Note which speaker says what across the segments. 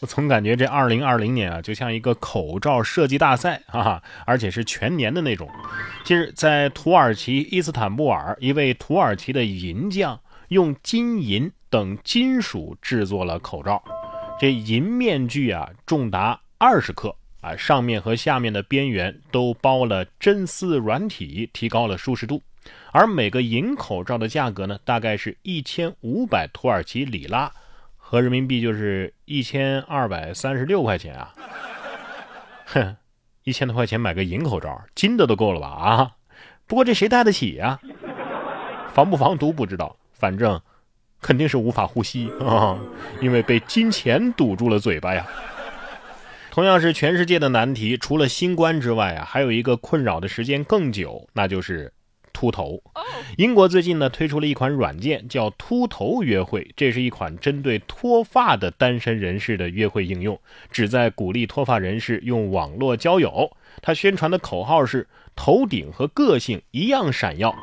Speaker 1: 我总感觉这二零二零年啊，就像一个口罩设计大赛，哈哈，而且是全年的那种。近日，在土耳其伊斯坦布尔，一位土耳其的银匠用金银等金属制作了口罩。这银面具啊，重达二十克啊，上面和下面的边缘都包了真丝软体，提高了舒适度。而每个银口罩的价格呢，大概是一千五百土耳其里拉，合人民币就是一千二百三十六块钱啊！哼，一千多块钱买个银口罩，金的都够了吧？啊！不过这谁戴得起呀？防不防毒不知道，反正肯定是无法呼吸啊，因为被金钱堵住了嘴巴呀。同样是全世界的难题，除了新冠之外啊，还有一个困扰的时间更久，那就是秃头。英国最近呢推出了一款软件，叫“秃头约会”，这是一款针对脱发的单身人士的约会应用，旨在鼓励脱发人士用网络交友。它宣传的口号是“头顶和个性一样闪耀”。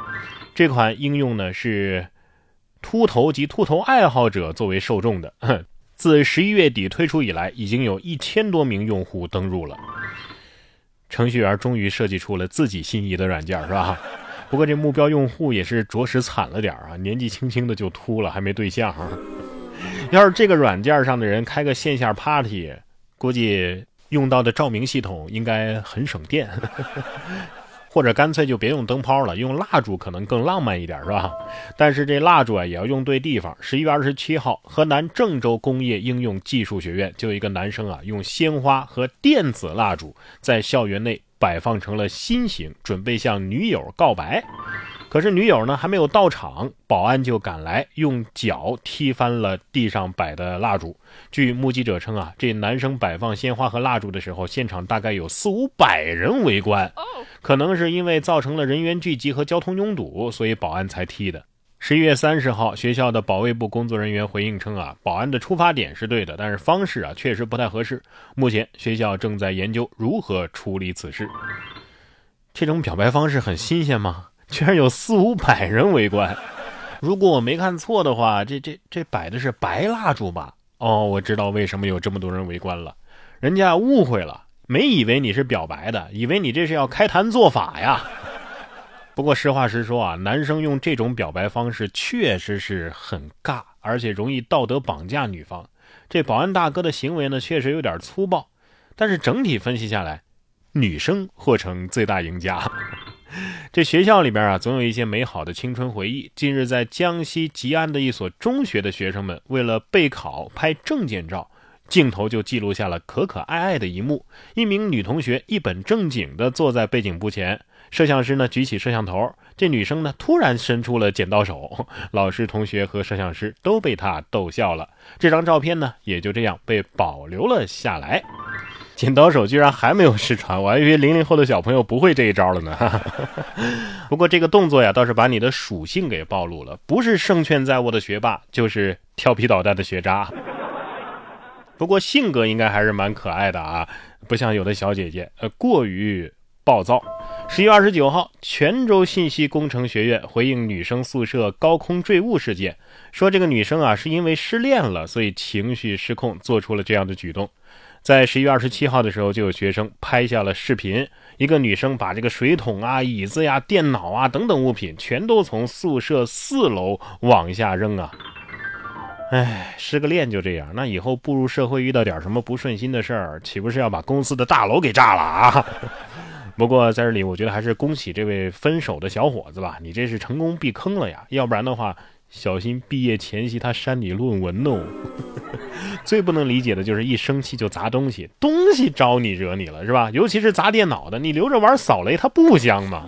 Speaker 1: 这款应用呢是秃头及秃头爱好者作为受众的。自十一月底推出以来，已经有一千多名用户登录了。程序员终于设计出了自己心仪的软件，是吧？不过这目标用户也是着实惨了点啊，年纪轻轻的就秃了，还没对象。要是这个软件上的人开个线下 party，估计用到的照明系统应该很省电。或者干脆就别用灯泡了，用蜡烛可能更浪漫一点，是吧？但是这蜡烛啊也要用对地方。十一月二十七号，河南郑州工业应用技术学院就有一个男生啊，用鲜花和电子蜡烛在校园内摆放成了心形，准备向女友告白。可是女友呢还没有到场，保安就赶来，用脚踢翻了地上摆的蜡烛。据目击者称啊，这男生摆放鲜花和蜡烛的时候，现场大概有四五百人围观。可能是因为造成了人员聚集和交通拥堵，所以保安才踢的。十一月三十号，学校的保卫部工作人员回应称啊，保安的出发点是对的，但是方式啊确实不太合适。目前学校正在研究如何处理此事。这种表白方式很新鲜吗？居然有四五百人围观！如果我没看错的话，这这这摆的是白蜡烛吧？哦，我知道为什么有这么多人围观了，人家误会了，没以为你是表白的，以为你这是要开坛做法呀。不过实话实说啊，男生用这种表白方式确实是很尬，而且容易道德绑架女方。这保安大哥的行为呢，确实有点粗暴，但是整体分析下来，女生或成最大赢家。这学校里边啊，总有一些美好的青春回忆。近日，在江西吉安的一所中学的学生们，为了备考拍证件照，镜头就记录下了可可爱爱的一幕。一名女同学一本正经地坐在背景布前，摄像师呢举起摄像头，这女生呢突然伸出了剪刀手，老师、同学和摄像师都被她逗笑了。这张照片呢，也就这样被保留了下来。剪刀手居然还没有失传，我还以为零零后的小朋友不会这一招了呢。不过这个动作呀，倒是把你的属性给暴露了，不是胜券在握的学霸，就是调皮捣蛋的学渣。不过性格应该还是蛮可爱的啊，不像有的小姐姐，呃，过于暴躁。十一月二十九号，泉州信息工程学院回应女生宿舍高空坠物事件，说这个女生啊是因为失恋了，所以情绪失控，做出了这样的举动。在十一月二十七号的时候，就有学生拍下了视频，一个女生把这个水桶啊、椅子呀、电脑啊等等物品全都从宿舍四楼往下扔啊！哎，失个恋就这样，那以后步入社会遇到点什么不顺心的事儿，岂不是要把公司的大楼给炸了啊？不过在这里，我觉得还是恭喜这位分手的小伙子吧，你这是成功避坑了呀，要不然的话。小心毕业前夕他删你论文哦！最不能理解的就是一生气就砸东西，东西招你惹你了是吧？尤其是砸电脑的，你留着玩扫雷它不香吗？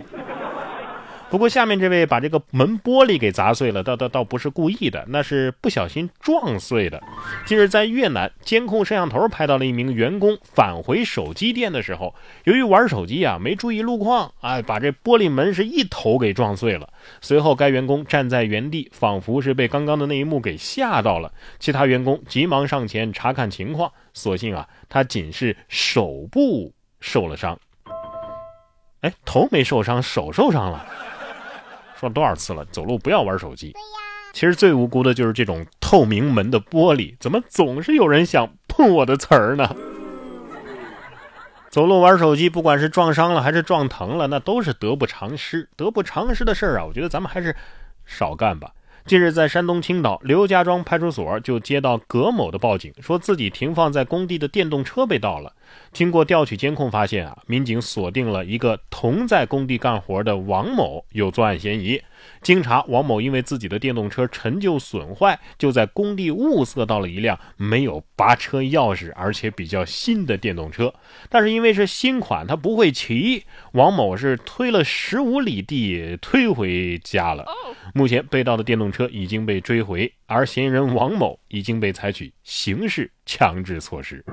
Speaker 1: 不过下面这位把这个门玻璃给砸碎了，倒倒倒不是故意的，那是不小心撞碎的。近日在越南，监控摄像头拍到了一名员工返回手机店的时候，由于玩手机啊，没注意路况，哎，把这玻璃门是一头给撞碎了。随后该员工站在原地，仿佛是被刚刚的那一幕给吓到了。其他员工急忙上前查看情况，所幸啊，他仅是手部受了伤。哎，头没受伤，手受伤了。说多少次了，走路不要玩手机。其实最无辜的就是这种透明门的玻璃，怎么总是有人想碰我的词儿呢？走路玩手机，不管是撞伤了还是撞疼了，那都是得不偿失。得不偿失的事儿啊，我觉得咱们还是少干吧。近日，在山东青岛刘家庄派出所就接到葛某的报警，说自己停放在工地的电动车被盗了。经过调取监控，发现啊，民警锁定了一个同在工地干活的王某有作案嫌疑。经查，王某因为自己的电动车陈旧损坏，就在工地物色到了一辆没有拔车钥匙，而且比较新的电动车。但是因为是新款，他不会骑，王某是推了十五里地推回家了。目前被盗的电动车已经被追回，而嫌疑人王某已经被采取刑事强制措施。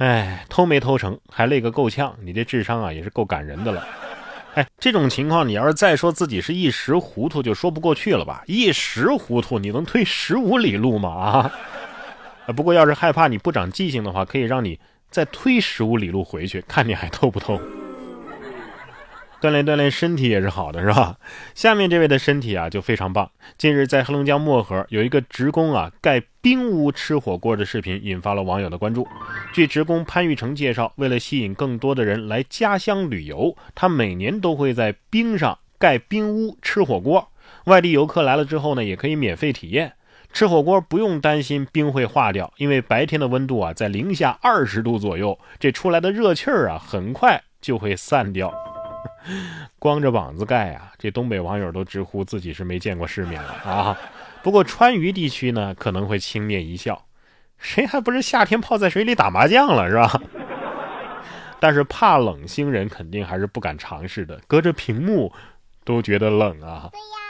Speaker 1: 哎，偷没偷成，还累个够呛，你这智商啊也是够感人的了。哎，这种情况，你要是再说自己是一时糊涂，就说不过去了吧？一时糊涂，你能推十五里路吗？啊！不过要是害怕你不长记性的话，可以让你再推十五里路回去，看你还偷不偷。锻炼锻炼身体也是好的，是吧？下面这位的身体啊就非常棒。近日在黑龙江漠河有一个职工啊盖冰屋吃火锅的视频引发了网友的关注。据职工潘玉成介绍，为了吸引更多的人来家乡旅游，他每年都会在冰上盖冰屋吃火锅。外地游客来了之后呢，也可以免费体验吃火锅，不用担心冰会化掉，因为白天的温度啊在零下二十度左右，这出来的热气儿啊很快就会散掉。光着膀子盖啊，这东北网友都直呼自己是没见过世面了啊！不过川渝地区呢，可能会轻蔑一笑，谁还不是夏天泡在水里打麻将了是吧？但是怕冷星人肯定还是不敢尝试的，隔着屏幕都觉得冷啊。对呀。